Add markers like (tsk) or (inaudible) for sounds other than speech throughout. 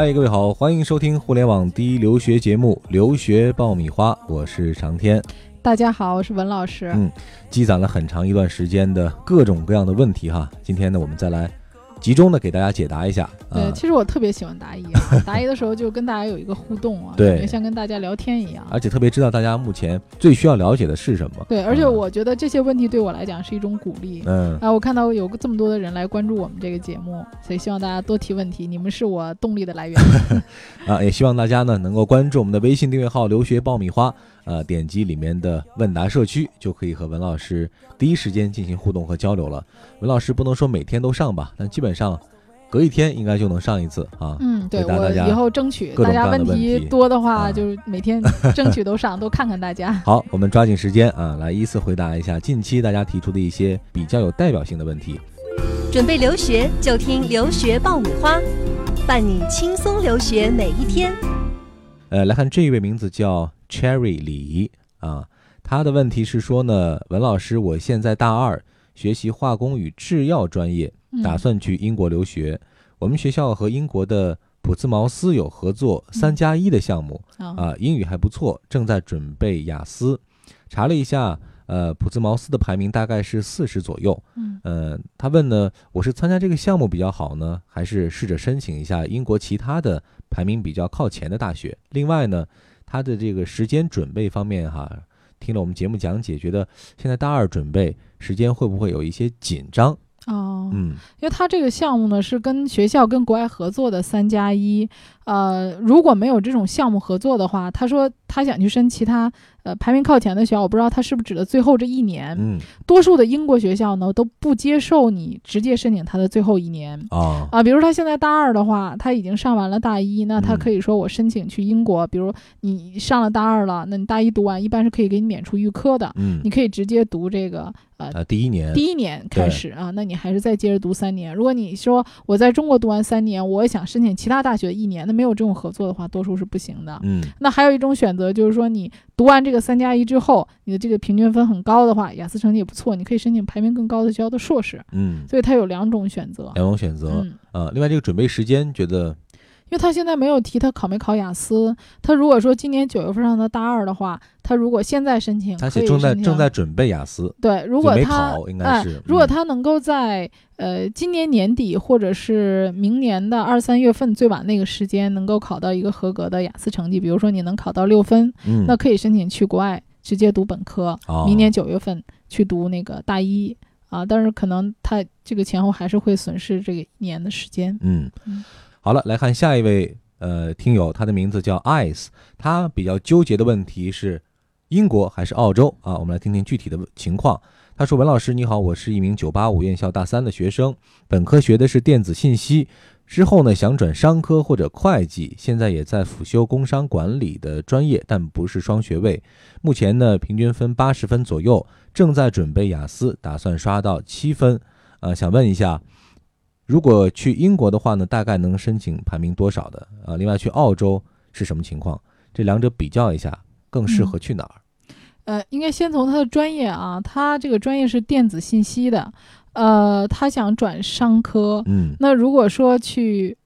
嗨，各位好，欢迎收听互联网第一留学节目《留学爆米花》，我是长天。大家好，我是文老师。嗯，积攒了很长一段时间的各种各样的问题哈，今天呢，我们再来集中的给大家解答一下。对，啊其实我特别喜欢答疑啊，答疑的时候就跟大家有一个互动啊，对感觉像跟大家聊天一样。而且特别知道大家目前最需要了解的是什么。对，而且嗯我觉得这些问题对我来讲是一种鼓励。嗯，啊，我看到有这么多的人来关注我们这个节目，所以希望大家多提问题，你们是我动力的来源。(laughs) 啊，也希望大家呢能够关注我们的微信订阅号“留学爆米花”，呃，点击里面的问答社区，就可以和文老师第一时间进行互动和交流了。文老师不能说每天都上吧，但基本上隔一天应该就能上一次啊。嗯，对大家以后争取大家问题题多的话，啊就是每天争取都上，(laughs) 都看看大家。好，我们抓紧时间啊，来依次回答一下近期大家提出的一些比较有代表性的问题。准备留学就听留学爆米花，伴你轻松留学每一天。呃，来看这一位名字叫 Cherry 李啊，他的问题是说呢，文老师，我现在大二，学习化工与制药专业，嗯打算去英国留学。我们学校和英国的普兹茅斯有合作三加一的项目啊啊，英语还不错，正在准备雅思。查了一下，呃，普兹茅斯的排名大概是四十左右。嗯呃，他问呢，我是参加这个项目比较好呢，还是试着申请一下英国其他的排名比较靠前的大学？另外呢，他的这个时间准备方面哈，听了我们节目讲解，觉得现在大二准备时间会不会有一些紧张？哦，嗯因为他这个项目呢是跟学校跟国外合作的三加一，呃，如果没有这种项目合作的话，他说他想去申其他呃排名靠前的学校，我不知道他是不是指的最后这一年。嗯多数的英国学校呢都不接受你直接申请他的最后一年。啊啊，比如他现在大二的话，他已经上完了大一，那他嗯可以说我申请去英国。比如你上了大二了，那你大一读完，一般是可以给你免除预科的，嗯你可以直接读这个呃啊，第一年第一年开始啊，那你还是再接着读三年。如果你说我在中国读完三年，我也想申请其他大学一年，那没有这种合作的话，多数是不行的。嗯那还有一种选择就是说，你读完这个三加一之后，你的这个平均分很高的话，雅思成绩也不错，你可以申请排名更高的学校的硕士。嗯，所以它有两种选择。两种选择嗯，呃。另外这个准备时间，觉得因为他现在没有提他考没考雅思，他如果说今年九月份上的大二的话，他如果现在申请，他写正在正在准备雅思，对，如果他考应该哎是如果嗯他能够在呃今年年底或者是明年的二三月份最晚那个时间能够考到一个合格的雅思成绩，比如说你能考到六分，嗯，那可以申请去国外直接读本科，哦明年九月份去读那个大一啊，但是可能他这个前后还是会损失这个一年的时间。嗯嗯，好了，来看下一位呃听友，他的名字叫 Ice，他比较纠结的问题是英国还是澳洲啊？我们来听听具体的情况。他说：“文老师你好，我是一名985院校大三的学生，本科学的是电子信息，之后呢想转商科或者会计，现在也在辅修工商管理的专业，但不是双学位。目前呢平均分八十分左右，正在准备雅思，打算刷到七分。啊，想问一下。”如果去英国的话呢，大概能申请排名多少的？啊，另外去澳洲是什么情况？这两者比较一下，更适合去哪儿？呃，应该先从他的专业啊，他这个专业是电子信息的，呃，他想转商科。嗯那如果说去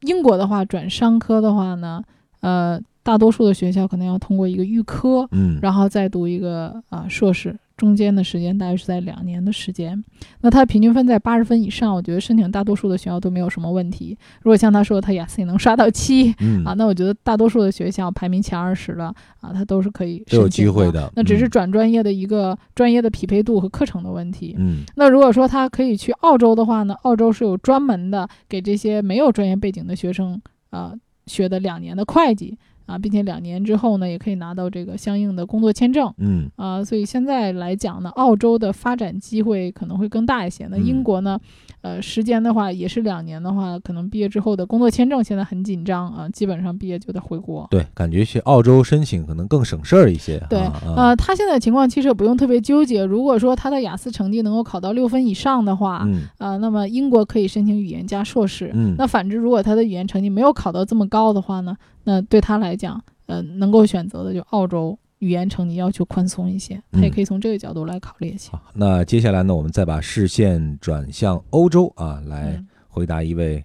英国的话，转商科的话呢，呃，大多数的学校可能要通过一个预科，嗯，然后再读一个啊、硕士，中间的时间大约是在两年的时间。那他平均分在八十分以上，我觉得申请大多数的学校都没有什么问题。如果像他说他雅思也能刷到七嗯啊，那我觉得大多数的学校排名前二十的啊，他都是可以都有申请机会的那只是嗯转专业的一个专业的匹配度和课程的问题。嗯那如果说他可以去澳洲的话呢，澳洲是有专门的给这些没有专业背景的学生啊、呃学的两年的会计啊，并且两年之后呢，也可以拿到这个相应的工作签证嗯啊。所以现在来讲呢，澳洲的发展机会可能会更大一些。那嗯英国呢，呃，时间的话也是两年的话，可能毕业之后的工作签证现在很紧张啊，基本上毕业就得回国。对，感觉去澳洲申请可能更省事儿一些。对，呃，他现在情况其实也不用特别纠结。如果说他的雅思成绩能够考到六分以上的话，嗯啊，那么英国可以申请语言加硕士。嗯那反之，如果他的语言成绩没有考到这么高的话呢，那对他来讲，呃，能够选择的就澳洲语言成绩要求宽松一些，他也嗯可以从这个角度来考虑一下。好，那接下来呢，我们再把视线转向欧洲啊，来嗯回答一位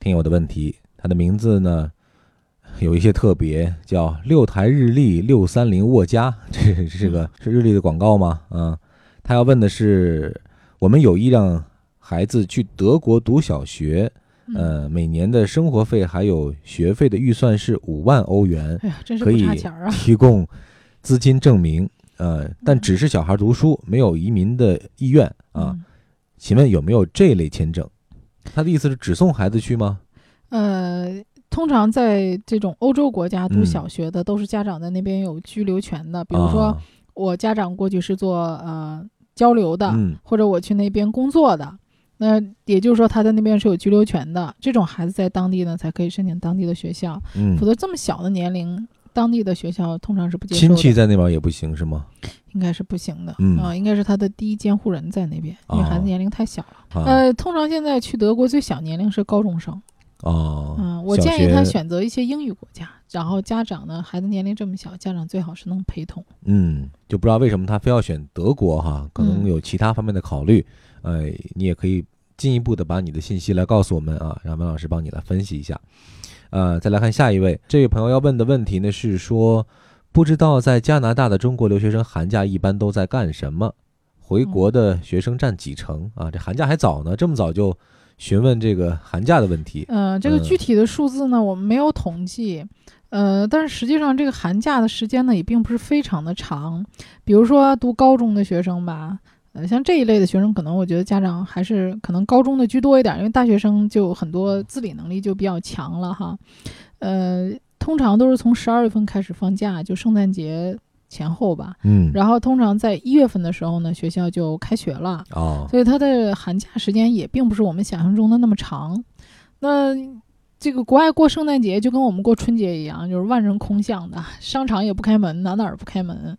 听友的问题。他的名字呢有一些特别，叫六台日历六三零沃家，这是个是日历的广告吗？啊，他要问的是，我们有意让孩子去德国读小学，嗯，呃，每年的生活费还有学费的预算是五万欧元，哎呀，真是不可以差钱啊！提供资金证明，呃，但只是小孩读书，没有移民的意愿啊。嗯请问有没有这类签证？他的意思是只送孩子去吗？呃，通常在这种欧洲国家读嗯小学的，都是家长在那边有居留权的。比如说，啊我家长过去是做呃交流的，嗯或者我去那边工作的，那也就是说他在那边是有居留权的。这种孩子在当地呢，才可以申请当地的学校，嗯否，则这么小的年龄。当地的学校通常是不接受的，亲戚在那边也不行是吗？应该是不行的，嗯啊，应该是他的第一监护人在那边，因为孩哦子年龄太小了。啊，呃，通常现在去德国最小年龄是高中生，哦，嗯，我建议他选择一些英语国家，然后家长呢，孩子年龄这么小，家长最好是能陪同。嗯，就不知道为什么他非要选德国哈，可能嗯有其他方面的考虑。呃，你也可以进一步的把你的信息来告诉我们啊，让文老师帮你来分析一下。呃，再来看下一位，这位朋友要问的问题呢是说，不知道在加拿大的中国留学生寒假一般都在干什么？回国的学生占几成啊？这寒假还早呢，这么早就询问这个寒假的问题。呃，这个嗯具体的数字呢，我们没有统计。呃，但是实际上这个寒假的时间呢，也并不是非常的长。比如说读高中的学生吧，呃，像这一类的学生，可能我觉得家长还是可能高中的居多一点，因为大学生就很多自理能力就比较强了哈。呃，通常都是从十二月份开始放假，就圣诞节前后吧。嗯，然后通常在一月份的时候呢，学校就开学了。哦，所以它的寒假时间也并不是我们想象中的那么长。那这个国外过圣诞节就跟我们过春节一样，就是万人空巷的，商场也不开门，哪哪儿不开门，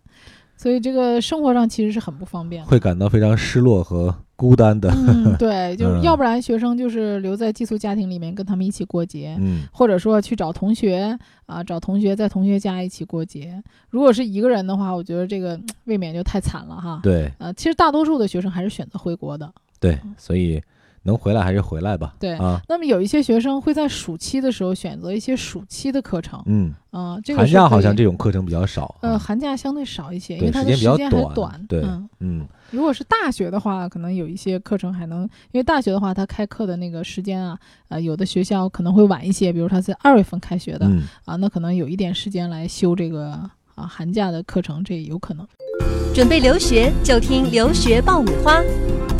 所以这个生活上其实是很不方便的。会感到非常失落和孤单的。嗯，(laughs) 对，就是嗯要不然学生就是留在寄宿家庭里面跟他们一起过节，嗯或者说去找同学啊，找同学在同学家一起过节。如果是一个人的话，我觉得这个嗯 (tsk) 未免就太惨了哈。对呃，其实大多数的学生还是选择回国的。对，所以能回来还是回来吧。对啊，那么有一些学生会在暑期的时候选择一些暑期的课程，嗯，啊、这个寒假好像这种课程比较少。呃，啊寒假相对少一些，因为它的时间比较时间还短短。对嗯，嗯如果是大学的话，可能有一些课程还能，因为大学的话，它开课的那个时间啊，呃，有的学校可能会晚一些，比如它在二月份开学的、嗯，啊，那可能有一点时间来修这个啊寒假的课程，这也有可能。准备留学就听留学爆米花，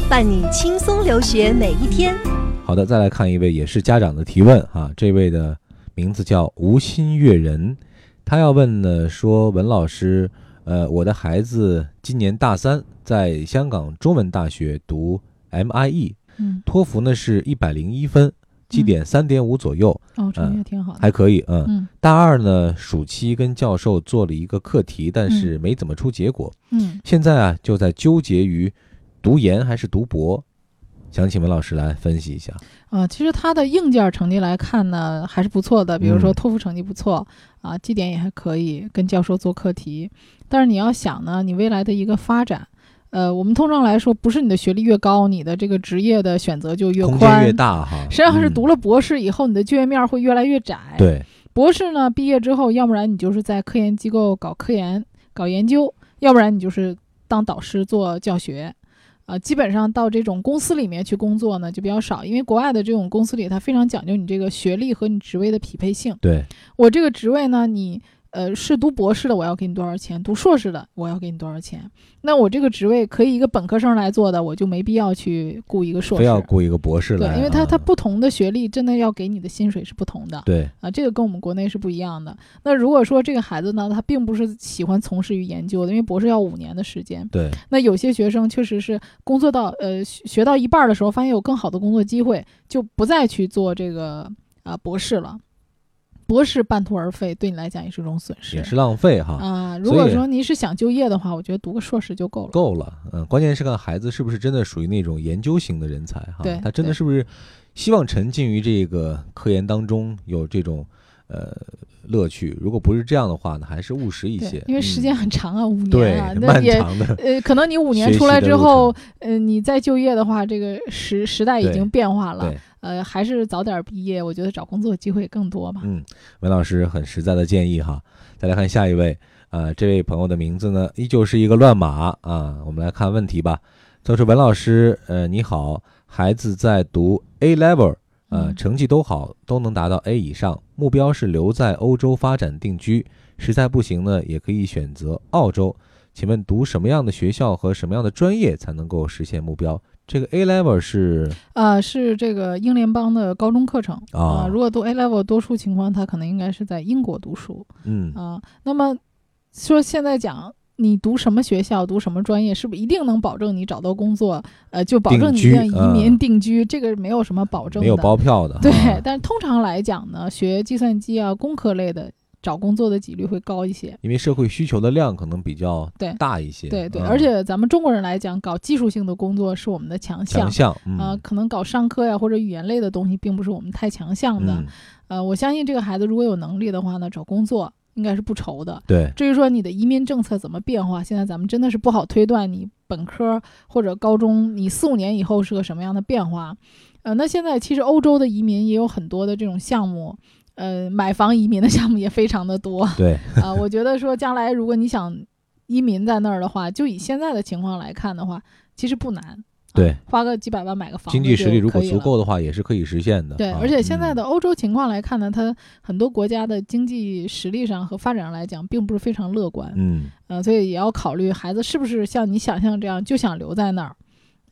伴你轻松留学每一天。好的，再来看一位也是家长的提问啊，这位的名字叫吴心悦人，他要问呢说文老师，呃，我的孩子今年大三，在香港中文大学读 MIE，嗯，托福呢是一百零一分，绩点三点五左右，哦，成绩嗯还挺好的。还可以，嗯。嗯大二呢，暑期跟教授做了一个课题，但是没怎么出结果。嗯现在啊，就在纠结于读研还是读博，想请文老师来分析一下。啊，其实他的硬件成绩来看呢，还是不错的。比如说嗯托福成绩不错，啊，绩点也还可以，跟教授做课题。但是你要想呢，你未来的一个发展，呃，我们通常来说，不是你的学历越高，你的这个职业的选择就越空宽，间越大哈。实际上是嗯读了博士以后，你的就业面会越来越窄。，对，博士呢，毕业之后，要不然你就是在科研机构搞科研、搞研究，要不然你就是当导师做教学。啊，基本上到这种公司里面去工作呢，就比较少，因为国外的这种公司里，它非常讲究你这个学历和你职位的匹配性。对，我这个职位呢，你呃是读博士的，我要给你多少钱；读硕士的，我要给你多少钱。那我这个职位可以一个本科生来做的，我就没必要去雇一个硕士。非要雇一个博士来啊，对，因为他他不同的学历，真的要给你的薪水是不同的。对，啊，这个跟我们国内是不一样的。那如果说这个孩子呢，他并不是喜欢从事于研究的，因为博士要五年的时间。对，那有些学生确实是工作到呃学学到一半儿的时候，发现有更好的工作机会，就不再去做这个啊、博士了。博士半途而废，对你来讲也是一种损失。也是浪费哈。啊，如果说你是想就业的话，我觉得读个硕士就够了。够了，嗯，关键是看孩子是不是真的属于那种研究型的人才哈，对他真的是不是希望沉浸于这个科研当中，有这种呃乐趣。如果不是这样的话呢，还是务实一些，，因为时间嗯很长啊，五年啊，那 (laughs) 漫也长的，呃，可能你五年出来之后，呃，你再就业的话，这个时时代已经变化了。对，呃，还是早点毕业，我觉得找工作机会更多吧。嗯，文老师很实在的建议哈。再来看下一位，呃，这位朋友的名字呢，依旧是一个乱码啊。我们来看问题吧。他说：“文老师，呃，你好，孩子在读 A level，呃，嗯成绩都好，都能达到 A 以上，目标是留在欧洲发展定居，实在不行呢，也可以选择澳洲。请问读什么样的学校和什么样的专业才能够实现目标？这个 A level 是呃，是这个英联邦的高中课程啊如果读 A level，多数情况他可能应该是在英国读书嗯啊、那么说现在讲。你读什么学校，读什么专业，是不是一定能保证你找到工作？呃，就保证你定居要移民、嗯定居，这个没有什么保证的。没有包票的，对啊，但是通常来讲呢，学计算机啊、工科类的，找工作的几率会高一些。因为社会需求的量可能比较对大一些，对对，嗯而且咱们中国人来讲，搞技术性的工作是我们的强项强。项，嗯呃，可能搞商科呀或者语言类的东西，并不是我们太强项的。嗯，呃，我相信这个孩子如果有能力的话呢，找工作应该是不愁的。对，至于说你的移民政策怎么变化，现在咱们真的是不好推断你本科或者高中你四五年以后是个什么样的变化。呃，那现在其实欧洲的移民也有很多的这种项目，呃，买房移民的项目也非常的多。对，(laughs) 啊、我觉得说将来如果你想移民在那儿的话，就以现在的情况来看的话，其实不难。啊对花个几百万买个房子经济实力如果足够的话，也是可以实现的。对，啊而且现在嗯的欧洲情况来看呢，它很多国家的经济实力上和发展上来讲，并不是非常乐观。嗯，呃，所以也要考虑孩子是不是像你想象这样就想留在那儿。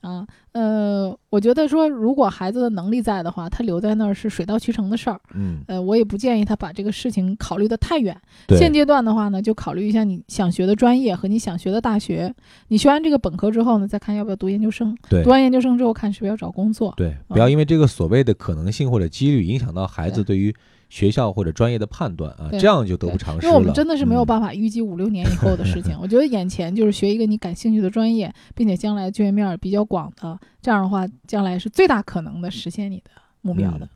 啊，呃，我觉得说，如果孩子的能力在的话，他留在那儿是水到渠成的事儿。嗯，呃，我也不建议他把这个事情考虑的太远。对，现阶段的话呢，就考虑一下你想学的专业和你想学的大学。你学完这个本科之后呢，再看要不要读研究生。对读完研究生之后，看是不是要找工作。对，不要因为这个所谓的可能性或者几率，影响到孩子对于学校或者专业的判断啊，这样就得不偿失了。因为我们真的是没有嗯办法预计五六年以后的事情。(laughs) 我觉得眼前就是学一个你感兴趣的专业，并且将来就业面儿比较广的，这样的话，将来是最大可能的实现你的目标的。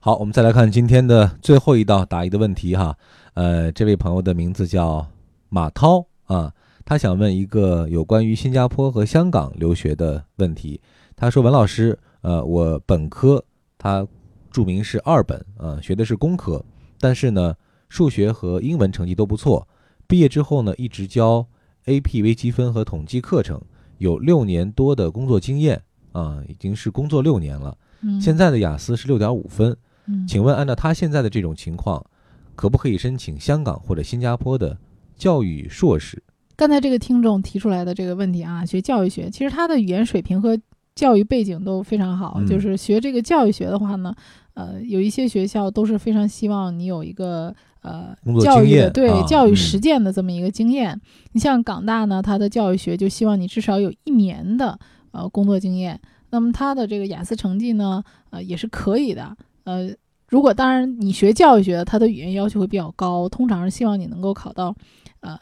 好，我们再来看今天的最后一道答疑的问题哈。呃，这位朋友的名字叫马涛啊，他想问一个有关于新加坡和香港留学的问题。他说：“文老师，呃，我本科他注明是二本啊、学的是工科，但是呢，数学和英文成绩都不错。毕业之后呢，一直教 AP 微积分和统计课程，有六年多的工作经验啊、已经是工作六年了。嗯，现在的雅思是六点五分。”嗯，请问，按照他现在的这种情况，可不可以申请香港或者新加坡的教育硕士？刚才这个听众提出来的这个问题啊，学教育学，其实他的语言水平和教育背景都非常好。嗯就是学这个教育学的话呢，呃，有一些学校都是非常希望你有一个呃教育对教育嗯实践的这么一个经验。你像港大呢，它的教育学就希望你至少有一年的呃工作经验。那么他的这个雅思成绩呢，呃，也是可以的。呃，如果当然你学教育学，它的语言要求会比较高，通常是希望你能够考到呃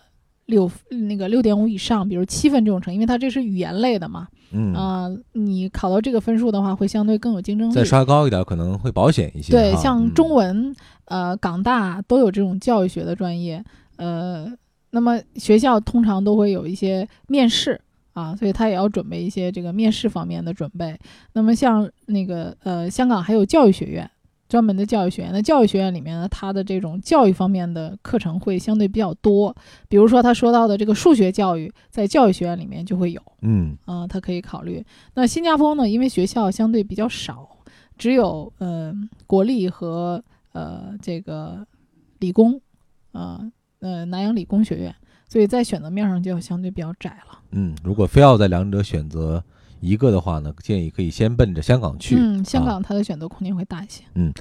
六那个六点五以上，比如七分这种成绩，因为它这是语言类的嘛。嗯，啊、你考到这个分数的话，会相对更有竞争力。再刷高一点可能会保险一些。对，像嗯中文、呃港大都有这种教育学的专业，呃，那么学校通常都会有一些面试啊，所以他也要准备一些这个面试方面的准备。那么像那个呃香港还有教育学院。专门的教育学院，那教育学院里面呢，它的这种教育方面的课程会相对比较多。比如说他说到的这个数学教育，在教育学院里面就会有。嗯啊、他可以考虑。那新加坡呢，因为学校相对比较少，只有呃国立和呃这个理工，呃呃南洋理工学院，所以在选择面上就要相对比较窄了。嗯，如果非要在两者选择一个的话呢，建议可以先奔着香港去。嗯，香啊港它的选择空间会大一些。嗯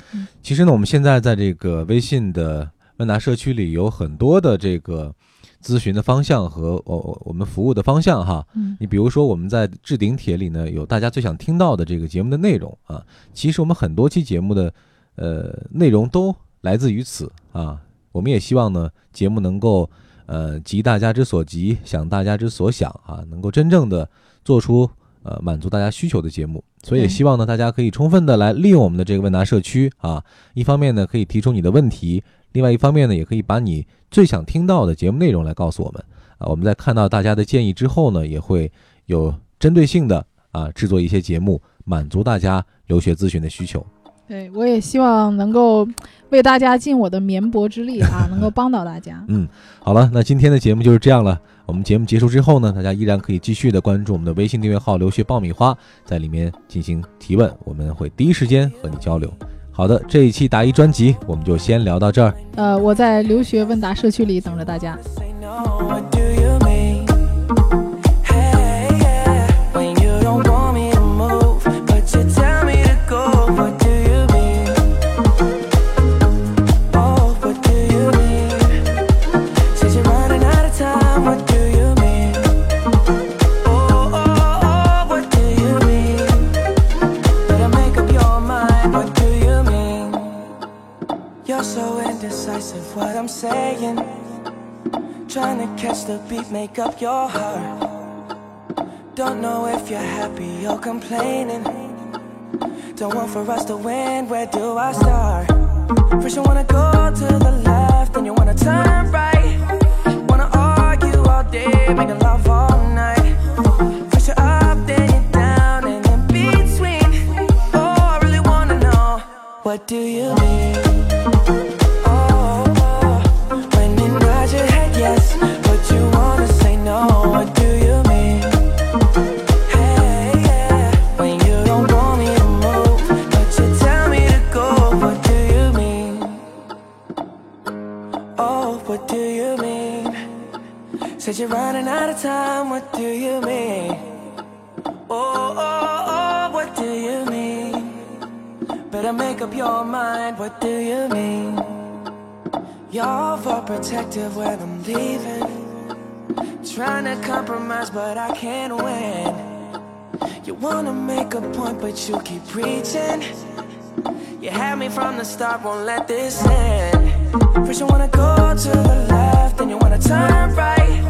其实呢，我们现在在这个微信的问答社区里有很多的这个咨询的方向和我我我们服务的方向哈。嗯你比如说，我们在置顶帖里呢，有大家最想听到的这个节目的内容啊。其实我们很多期节目的呃内容都来自于此啊。我们也希望呢，节目能够呃急大家之所急，想大家之所想啊，能够真正的做出呃满足大家需求的节目。所以也希望呢，大家可以充分的来利用我们的这个问答社区啊。一方面呢，可以提出你的问题；另外一方面呢，也可以把你最想听到的节目内容来告诉我们啊。我们在看到大家的建议之后呢，也会有针对性的啊制作一些节目，满足大家留学咨询的需求。对我也希望能够为大家尽我的绵薄之力啊，(laughs) 能够帮到大家。嗯，好了，那今天的节目就是这样了。我们节目结束之后呢，大家依然可以继续的关注我们的微信订阅号“留学爆米花”，在里面进行提问，我们会第一时间和你交流。好的，这一期答疑专辑我们就先聊到这儿。呃，我在留学问答社区里等着大家。Make up your heart. Don't know if you're happy or complaining. Don't want for us to win, where do I start? First, you wanna go to the left, then you wanna turn right. Wanna argue all day, making love Better make up your mind. What do you mean? You're protective when I'm leaving. Trying to compromise, but I can't win. You wanna make a point, but you keep preaching. You had me from the start, won't let this end. First, you wanna go to the left, then you wanna turn right.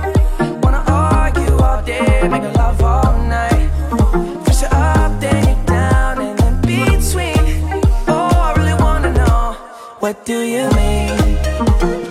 Wanna argue all day, make love all what do you mean?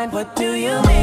Mind. What do you mean?